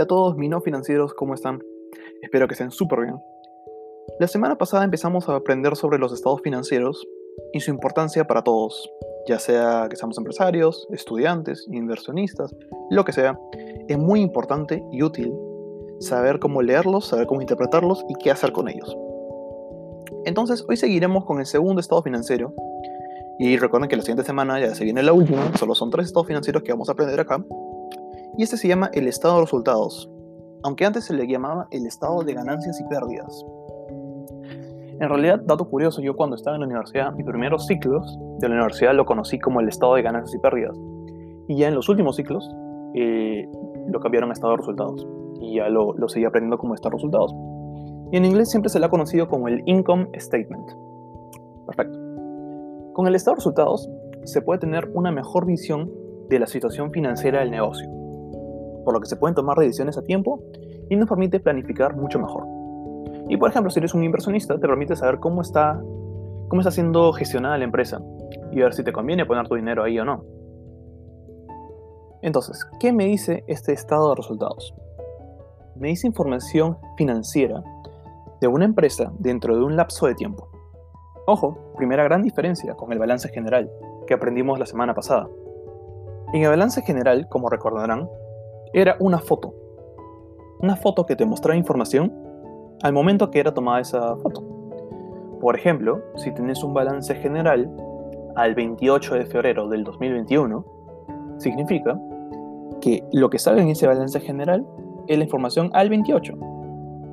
Hola a todos mis no financieros, ¿cómo están? Espero que estén súper bien. La semana pasada empezamos a aprender sobre los estados financieros y su importancia para todos, ya sea que seamos empresarios, estudiantes, inversionistas, lo que sea. Es muy importante y útil saber cómo leerlos, saber cómo interpretarlos y qué hacer con ellos. Entonces, hoy seguiremos con el segundo estado financiero. Y recuerden que la siguiente semana ya se viene la última, solo son tres estados financieros que vamos a aprender acá. Y este se llama el estado de resultados, aunque antes se le llamaba el estado de ganancias y pérdidas. En realidad, dato curioso, yo cuando estaba en la universidad, mis primeros ciclos de la universidad lo conocí como el estado de ganancias y pérdidas. Y ya en los últimos ciclos eh, lo cambiaron a estado de resultados. Y ya lo, lo seguí aprendiendo como estado de resultados. Y en inglés siempre se le ha conocido como el income statement. Perfecto. Con el estado de resultados se puede tener una mejor visión de la situación financiera del negocio, por lo que se pueden tomar decisiones a tiempo y nos permite planificar mucho mejor. Y por ejemplo, si eres un inversionista, te permite saber cómo está, cómo está siendo gestionada la empresa y ver si te conviene poner tu dinero ahí o no. Entonces, ¿qué me dice este estado de resultados? Me dice información financiera de una empresa dentro de un lapso de tiempo. Ojo, primera gran diferencia con el balance general que aprendimos la semana pasada. En el balance general, como recordarán, era una foto. Una foto que te mostraba información al momento que era tomada esa foto. Por ejemplo, si tienes un balance general al 28 de febrero del 2021, significa que lo que sale en ese balance general es la información al 28,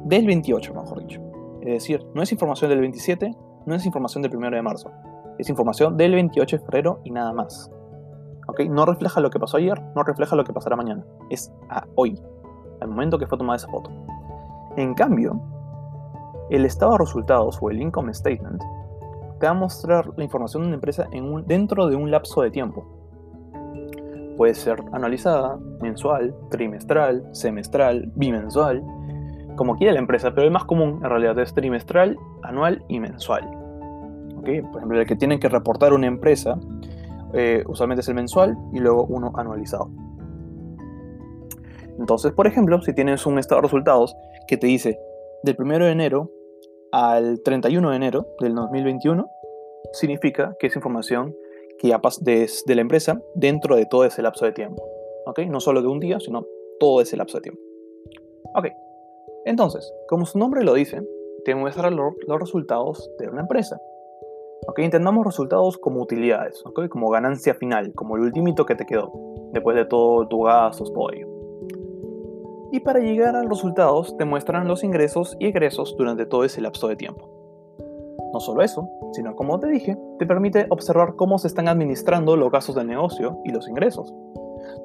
del 28 mejor dicho. Es decir, no es información del 27, no es información del 1 de marzo, es información del 28 de febrero y nada más. ¿Ok? No refleja lo que pasó ayer, no refleja lo que pasará mañana, es a hoy, al momento que fue tomada esa foto. En cambio, el estado de resultados o el income statement te va a mostrar la información de una empresa en dentro de un lapso de tiempo. Puede ser analizada, mensual, trimestral, semestral, bimensual, como quiera la empresa, pero el más común en realidad es trimestral, anual y mensual. Por ejemplo, el que tiene que reportar una empresa eh, usualmente es el mensual y luego uno anualizado. Entonces, por ejemplo, si tienes un estado de resultados que te dice del 1 de enero al 31 de enero del 2021 significa que es información que ya de, de la empresa dentro de todo ese lapso de tiempo. ¿Ok? No solo de un día, sino todo ese lapso de tiempo. Ok. Entonces, como su nombre lo dice, te muestra los resultados de una empresa. ¿Ok? Entendamos resultados como utilidades. Como ganancia final, como el ultimito que te quedó, después de todo tu gastos, todo ello. Y para llegar a los resultados te muestran los ingresos y egresos durante todo ese lapso de tiempo. No solo eso, sino como te dije, te permite observar cómo se están administrando los gastos del negocio y los ingresos.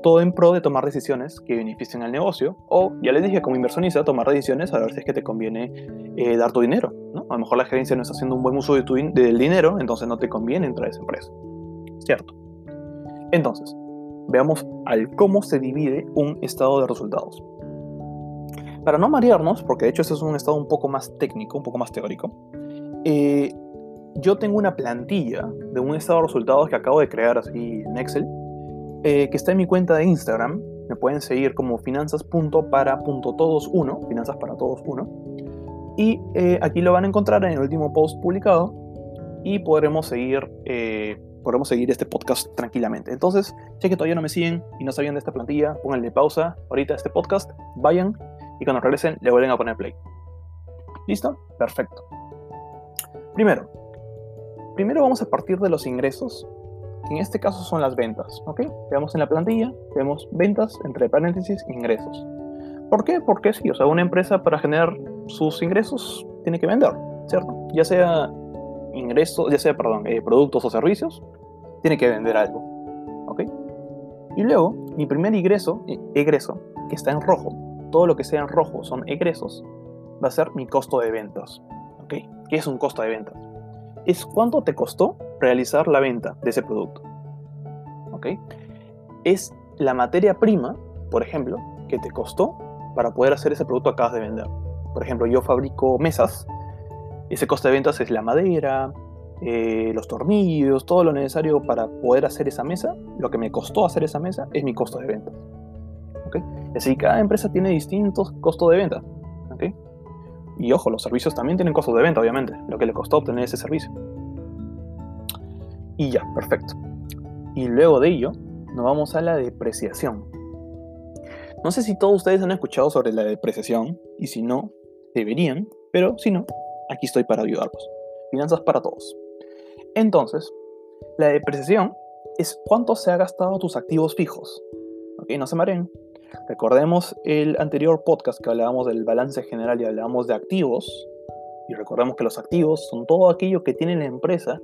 Todo en pro de tomar decisiones que beneficien al negocio o, ya les dije, como inversionista, tomar decisiones a ver si es que te conviene eh, dar tu dinero. ¿no? A lo mejor la gerencia no está haciendo un buen uso del dinero, entonces no te conviene entrar a esa empresa. ¿Cierto? Entonces, veamos al cómo se divide un estado de resultados. Para no marearnos, porque de hecho este es un estado un poco más técnico, un poco más teórico, eh, yo tengo una plantilla de un estado de resultados que acabo de crear así en Excel, eh, que está en mi cuenta de Instagram. Me pueden seguir como finanzas.para.todos1, finanzas para todos 1. Y eh, aquí lo van a encontrar en el último post publicado y podremos seguir, podremos seguir este podcast tranquilamente. Entonces, ya que todavía no me siguen y no sabían de esta plantilla, pónganle pausa ahorita este podcast, vayan y cuando regresen le vuelven a poner play. ¿Listo? Perfecto. Primero, primero vamos a partir de los ingresos, en este caso son las ventas, ¿ok? Veamos en la plantilla, vemos ventas entre paréntesis ingresos. ¿Por qué? Porque sí, o sea, una empresa para generar sus ingresos tiene que vender, ¿cierto? Ya sea ingresos, ya sea, perdón, eh, productos o servicios, tiene que vender algo, ¿ok? Y luego, mi primer ingreso, eh, egreso, que está en rojo, todo lo que sea en rojo son egresos, va a ser mi costo de ventas. ¿Ok? ¿Qué es un costo de ventas? Es cuánto te costó realizar la venta de ese producto. ¿Ok? Es la materia prima, por ejemplo, que te costó para poder hacer ese producto que acabas de vender. Por ejemplo, yo fabrico mesas. Ese costo de ventas es la madera, eh, los tornillos, todo lo necesario para poder hacer esa mesa. Lo que me costó hacer esa mesa es mi costo de ventas. ¿Ok? así cada empresa tiene distintos costos de venta. Y ojo, los servicios también tienen costos de venta, obviamente, lo que le costó obtener ese servicio. Y ya, perfecto. Y luego de ello, nos vamos a la depreciación. No sé si todos ustedes han escuchado sobre la depreciación, y si no, deberían, pero si no, aquí estoy para ayudarlos. Finanzas para todos. Entonces, la depreciación es cuánto se ha gastado tus activos fijos. ¿Ok? No se mareen. Recordemos el anterior podcast que hablábamos del balance general y hablábamos de activos. Y recordemos que los activos son todo aquello que tiene la empresa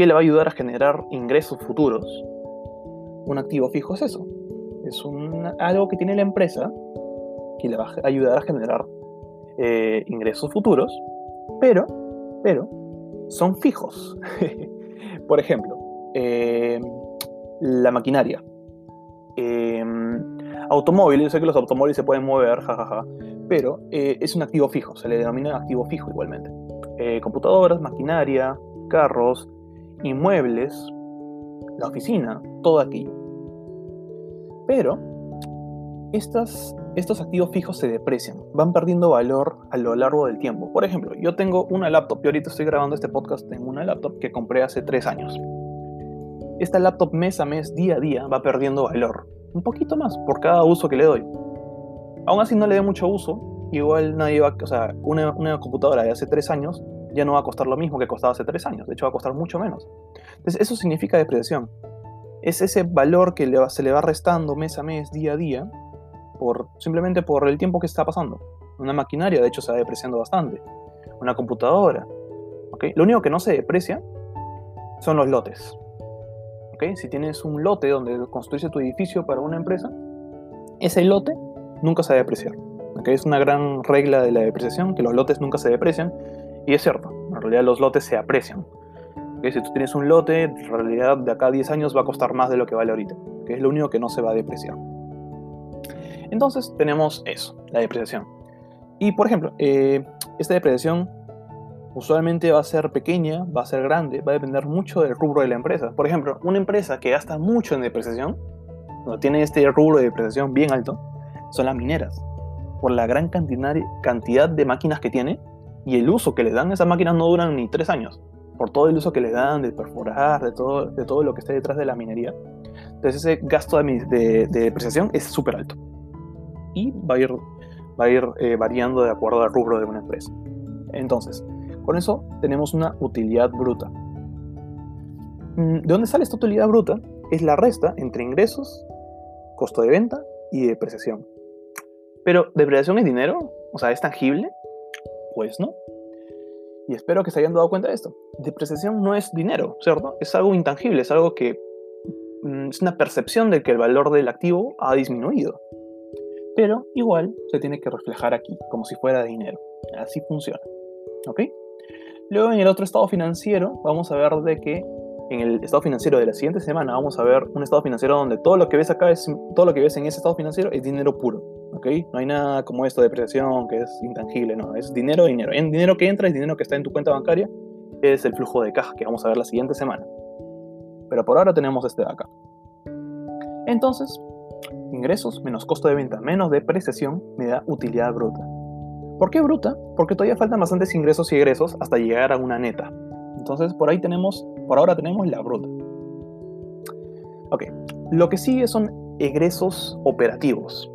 que le va a ayudar a generar ingresos futuros. Un activo fijo es eso. Es algo que tiene la empresa que le va a ayudar a generar eh, ingresos futuros, pero, pero son fijos. Por ejemplo, eh, la maquinaria. Eh, automóviles, yo sé que los automóviles se pueden mover, jajaja, pero eh, es un activo fijo, se le denomina activo fijo igualmente. computadoras, maquinaria, carros, inmuebles, la oficina, todo aquello. Pero estas, estos activos fijos se deprecian, van perdiendo valor a lo largo del tiempo. Por ejemplo, yo tengo una laptop, y ahorita estoy grabando este podcast en una laptop que compré hace tres años esta laptop mes a mes, día a día, va perdiendo valor. Un poquito más por cada uso que le doy. Aún así no le dé mucho uso, igual nadie va, o sea, una, computadora de hace tres años ya no va a costar lo mismo que costaba hace tres años, de hecho va a costar mucho menos. Entonces eso significa depreciación. Es ese valor que se le va restando mes a mes, día a día, por, simplemente por el tiempo que está pasando. Una maquinaria, de hecho, se va depreciando bastante. Una computadora. ¿okay? Lo único que no se deprecia son los lotes. Si tienes un lote donde construyes tu edificio para una empresa, ese lote nunca se va a depreciar. Es una gran regla de la depreciación, que los lotes nunca se deprecian, y es cierto, en realidad los lotes se aprecian. Si tú tienes un lote, en realidad de acá a 10 años va a costar más de lo que vale ahorita, que es lo único que no se va a depreciar. Entonces tenemos eso, la depreciación. Y por ejemplo, eh, esta depreciación usualmente va a ser pequeña, va a ser grande, va a depender mucho del rubro de la empresa. Por ejemplo, una empresa que gasta mucho en depreciación, no tiene este rubro de depreciación bien alto, son las mineras. Por la gran cantidad de máquinas que tiene y el uso que le dan, esas máquinas no duran ni tres años. Por todo el uso que le dan, de perforar, de todo, de todo lo que esté detrás de la minería. Entonces ese gasto de, depreciación es súper alto. Y va a ir, va a ir eh, variando de acuerdo al rubro de una empresa. Entonces, con eso tenemos una utilidad bruta. Mm, ¿De dónde sale esta utilidad bruta? Es la resta entre ingresos, costo de venta y depreciación. Pero, ¿depreciación es dinero? O sea, ¿es tangible? Pues no. Y espero que se hayan dado cuenta de esto. Depreciación no es dinero, ¿cierto? Es algo intangible, es algo que mm, es una percepción de que el valor del activo ha disminuido. Pero igual se tiene que reflejar aquí, como si fuera dinero. Así funciona. ¿Ok? Luego en el otro estado financiero vamos a ver de que en el estado financiero de la siguiente semana vamos a ver un estado financiero donde todo lo que ves acá es todo lo que ves en ese estado financiero es dinero puro, ¿ok? No hay nada como esto de depreciación que es intangible, no, es dinero, dinero. En dinero que entra es dinero que está en tu cuenta bancaria, es el flujo de caja que vamos a ver la siguiente semana. Pero por ahora tenemos este de acá. Entonces, ingresos menos costo de venta menos depreciación me da utilidad bruta. ¿Por qué bruta? Porque todavía faltan bastantes ingresos y egresos hasta llegar a una neta. Entonces, por ahí tenemos, por ahora tenemos la bruta. Ok, lo que sigue son egresos operativos,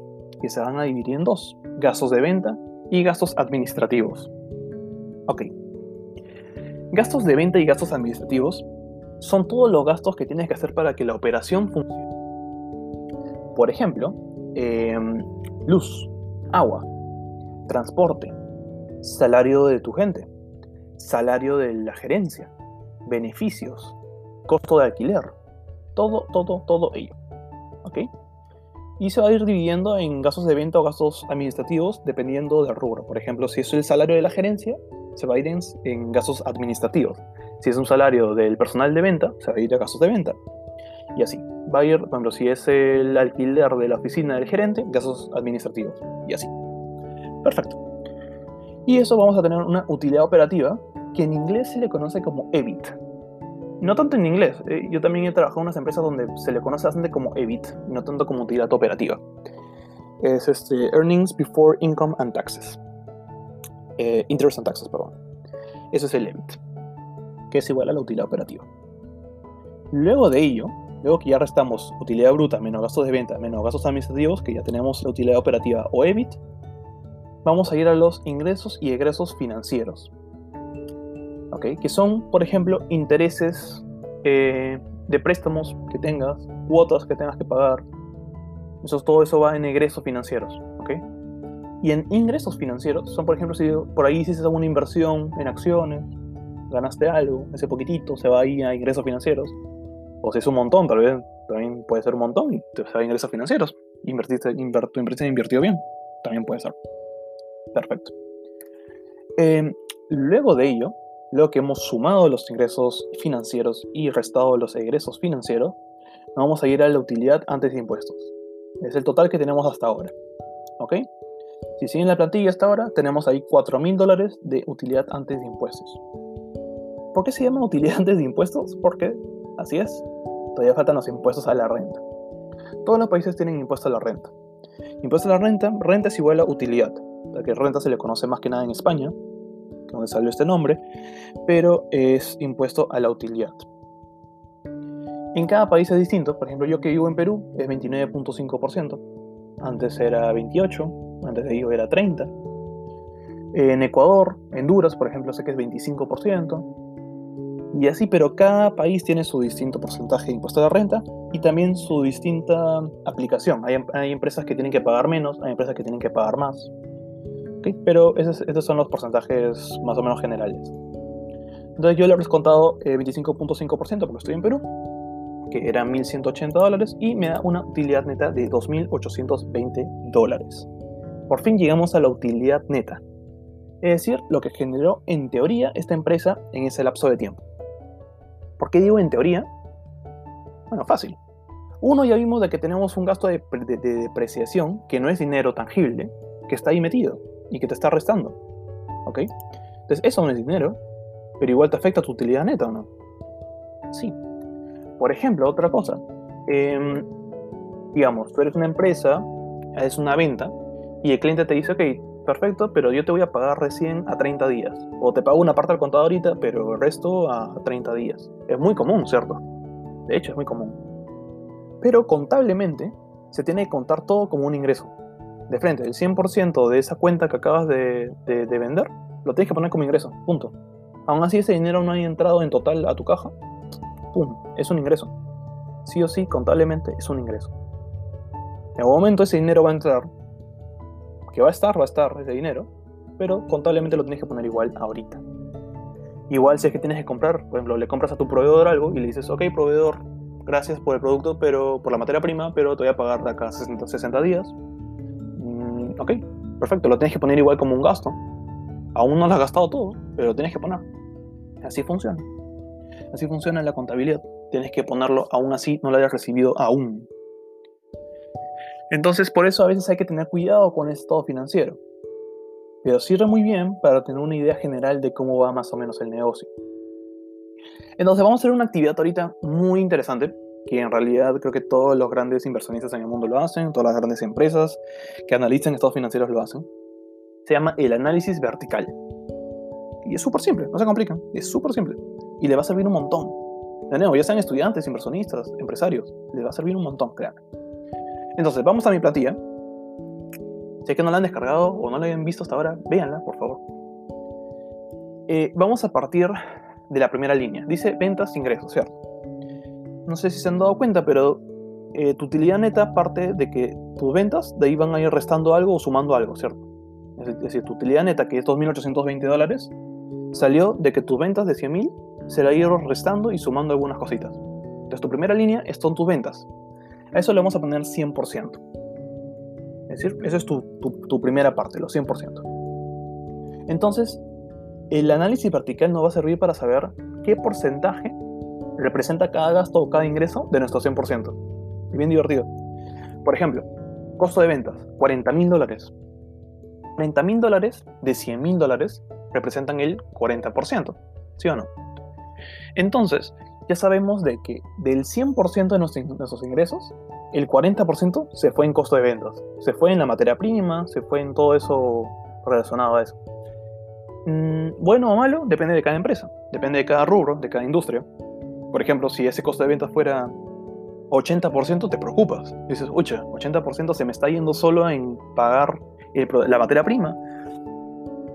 que se van a dividir en dos, gastos de venta y gastos administrativos. Ok, gastos de venta y gastos administrativos son todos los gastos que tienes que hacer para que la operación funcione. Por ejemplo, em, luz, agua, transporte, salario de tu gente, salario de la gerencia, beneficios, costo de alquiler, todo, todo, todo ello. ¿Ok? Y se va a ir dividiendo en gastos de venta o gastos administrativos dependiendo del rubro. Por ejemplo, si es el salario de la gerencia, se va a ir en, gastos administrativos. Si es un salario del personal de venta, se va a ir a gastos de venta. Y así. Va a ir, por ejemplo, si es el alquiler de la oficina del gerente, gastos administrativos. Y así. Perfecto. Y eso vamos a tener una utilidad operativa que en inglés se le conoce como EBIT. No tanto en inglés, eh, yo también he trabajado en unas empresas donde se le conoce bastante como EBIT, no tanto como utilidad operativa. es este Earnings Before Income and Taxes. Eh, interest and Taxes, perdón. Eso es el EBIT, que es igual a la utilidad operativa. Luego de ello, luego que ya restamos utilidad bruta menos gastos de venta menos gastos administrativos, que ya tenemos la utilidad operativa o EBIT, vamos a ir a los ingresos y egresos financieros. Que son, por ejemplo, intereses eh, de préstamos que tengas, cuotas que tengas que pagar. Eso, todo eso va en egresos financieros. ¿ok? Y en ingresos financieros son, por ejemplo, si por ahí hiciste alguna inversión en acciones, ganaste algo, ese poquitito se va ahí a ingresos financieros. O si es un montón, tal vez también puede ser un montón y te va a ingresos financieros. Invertiste, tu empresa invirtió bien, también puede ser. Perfecto. Eh, luego de ello, luego que hemos sumado los ingresos financieros y restado los egresos financieros, vamos a ir a la utilidad antes de impuestos. Es el total que tenemos hasta ahora. ¿Ok? Si siguen la plantilla hasta ahora, tenemos ahí 4 mil dólares de utilidad antes de impuestos. ¿Por qué se llama utilidad antes de impuestos? Porque, así es, todavía faltan los impuestos a la renta. Todos los países tienen impuesto a la renta. Impuesto a la renta, renta es igual a utilidad. La que renta se le conoce más que nada en España, donde salió este nombre, pero es impuesto a la utilidad. En cada país es distinto, por ejemplo yo que vivo en Perú es 29.5%, antes era 28, antes de ello era 30. En Ecuador, Honduras, por ejemplo, sé que es 25%. Y así, pero cada país tiene su distinto porcentaje de impuesto de renta y también su distinta aplicación. Hay empresas que tienen que pagar menos, hay empresas que tienen que pagar más. Pero esos, son los porcentajes más o menos generales. Entonces yo le he descontado 25.5% eh, porque estoy en Perú, que eran 1.180 dólares, y me da una utilidad neta de 2.820 dólares. Por fin llegamos a la utilidad neta, es decir, lo que generó en teoría esta empresa en ese lapso de tiempo. ¿Por qué digo en teoría? Bueno, fácil. Uno, ya vimos de que tenemos un gasto de depreciación que no es dinero tangible, que está ahí metido y que te está restando. ¿Ok? Entonces, eso no es dinero, pero igual te afecta tu utilidad neta, ¿o no? Sí. Por ejemplo, otra cosa. Em, digamos, tú eres una empresa, es una venta, y el cliente te dice, ok, perfecto, pero yo te voy a pagar recién a 30 días. O te pago una parte al contado ahorita, pero el resto a 30 días. Es muy común, ¿cierto? De hecho, es muy común. Pero contablemente, se tiene que contar todo como un ingreso de frente, el 100% de esa cuenta que acabas de, vender, lo tienes que poner como ingreso, punto. Aún así ese dinero no haya entrado en total a tu caja, pum, es un ingreso. Sí o sí, contablemente es un ingreso. En algún momento ese dinero va a entrar, que va a estar, va a estar ese dinero, pero contablemente lo tienes que poner igual ahorita. Igual si es que tienes que comprar, por ejemplo, le compras a tu proveedor algo y le dices, ok, proveedor, gracias por el producto, pero por la materia prima, pero te voy a pagar de acá 60, 60 días ok, perfecto, lo tienes que poner igual como un gasto. Aún no lo has gastado todo, pero lo tienes que poner. Así funciona. Así funciona la contabilidad. Tienes que ponerlo aún así, no lo hayas recibido aún. Entonces, por eso a veces hay que tener cuidado con el estado financiero. Pero sirve muy bien para tener una idea general de cómo va más o menos el negocio. Entonces, vamos a hacer una actividad ahorita muy interesante que en realidad creo que todos los grandes inversionistas en el mundo lo hacen, todas las grandes empresas que analizan estados financieros lo hacen. Se llama el análisis vertical. Y es súper simple, no se complica, es súper simple. Y le va a servir un montón. De nuevo, ya sean estudiantes, inversionistas, empresarios, le va a servir un montón, créanme. Entonces, vamos a mi plantilla. Si es que no la han descargado o no la hayan visto hasta ahora, véanla, por favor. Eh, vamos a partir de la primera línea. Dice ventas, ingresos, ¿cierto? No sé si se han dado cuenta, pero eh, tu utilidad neta parte de que tus ventas de ahí van a ir restando algo o sumando algo, ¿cierto? Es decir, tu utilidad neta, que es 2.820 dólares, salió de que tus ventas de 100.000 se la iban restando y sumando algunas cositas. Entonces, tu primera línea son tus ventas. A eso le vamos a poner 100%. Es decir, eso es tu, tu primera parte, los 100%. Entonces, el análisis vertical nos va a servir para saber qué porcentaje representa cada gasto o cada ingreso de nuestro 100%. Y bien divertido. Por ejemplo, costo de ventas, 40 mil dólares. 40 mil dólares de 100 mil dólares representan el 40%, ¿sí o no? Entonces, ya sabemos de que del 100% de nuestros ingresos, el 40% se fue en costo de ventas. Se fue en la materia prima, se fue en todo eso relacionado a eso. Mm, bueno o malo, depende de cada empresa, depende de cada rubro, de cada industria. Por ejemplo, si ese costo de ventas fuera 80%, te preocupas. Dices, ucha, 80% se me está yendo solo en pagar la materia prima.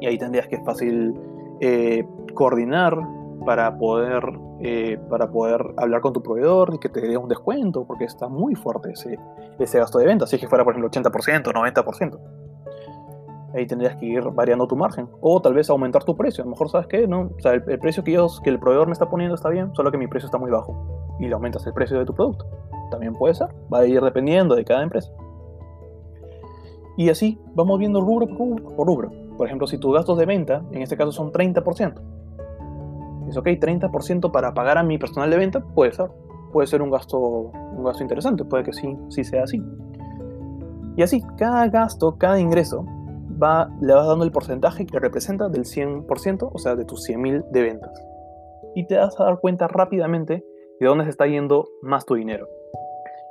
Y ahí tendrías que fácil eh, coordinar para poder, eh, para poder hablar con tu proveedor y que te dé un descuento, porque está muy fuerte ese, ese gasto de venta. Si es que fuera, por ejemplo, 80%, 90%. Ahí tendrías que ir variando tu margen. O tal vez aumentar tu precio. A lo mejor, ¿sabes qué? No, o sea, el, precio que, que el proveedor me está poniendo está bien, solo que mi precio está muy bajo. Y le aumentas el precio de tu producto. También puede ser. Va a ir dependiendo de cada empresa. Y así vamos viendo rubro por rubro. Por ejemplo, si tus gastos de venta, en este caso son 30%, es ok, 30% para pagar a mi personal de venta, puede ser. Puede ser un gasto, un gasto interesante, puede que sí, sí sea así. Y así, cada gasto, cada ingreso, va, le vas dando el porcentaje que representa del 100%, o sea, de tus 100.000 de ventas. Y te vas a dar cuenta rápidamente de dónde se está yendo más tu dinero.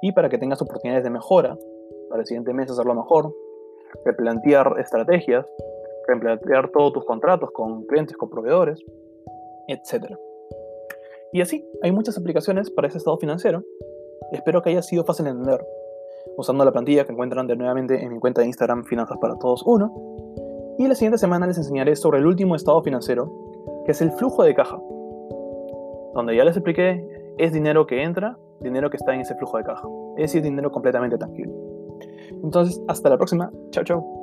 Y para que tengas oportunidades de mejora, para el siguiente mes hacerlo mejor, replantear estrategias, replantear todos tus contratos con clientes, con proveedores, etc. Y así, hay muchas aplicaciones para ese estado financiero. Espero que haya sido fácil de entender, usando la plantilla que encuentran de nuevamente en mi cuenta de Instagram Finanzas para Todos 1. Y la siguiente semana les enseñaré sobre el último estado financiero, que es el flujo de caja, donde ya les expliqué, es dinero que entra, dinero que está en ese flujo de caja. Es decir, dinero completamente tangible. Entonces, hasta la próxima. Chao, chao.